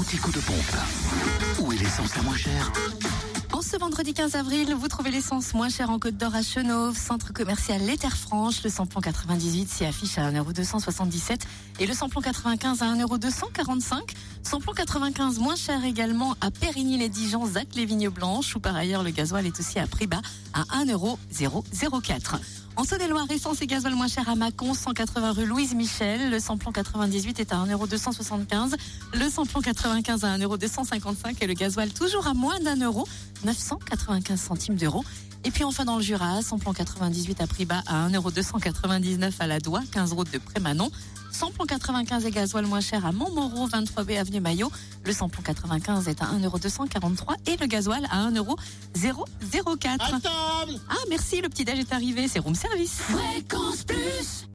l'anti-coup de pompe. Où est l'essence la moins chère En ce vendredi 15 avril, vous trouvez l'essence moins chère en Côte d'Or à Chenauve, centre commercial Les Terres Franches. Le samplon 98 s'y affiche à 1,277€ et le samplon 95 à 1,245€. Samplon 95 moins cher également à Périgny-les-Dijon, Zac les Vignes Blanches, où par ailleurs le gasoil est aussi à prix bas à 1,004€. En Saône-et-Loire, essence et gasoil moins cher à Mâcon, 180 rue Louise Michel. Le samplon 98 est à 1,275€. Le samplon 95 à 1,255€ et le gasoil toujours à moins d'un euro, 995 centimes d'euros. Et puis enfin dans le Jura, samplon 98 à prix bas à 1,299€ à la Doigt, 15 route de Prémanon. Samplon 95 et gasoil moins cher à Montmoreau, 23B avenue Maillot. Le samplon 95 est à 1,243€ et le gasoil à 1,004€. À table Ah merci, le petit déj est arrivé, c'est room service. Fréquence Plus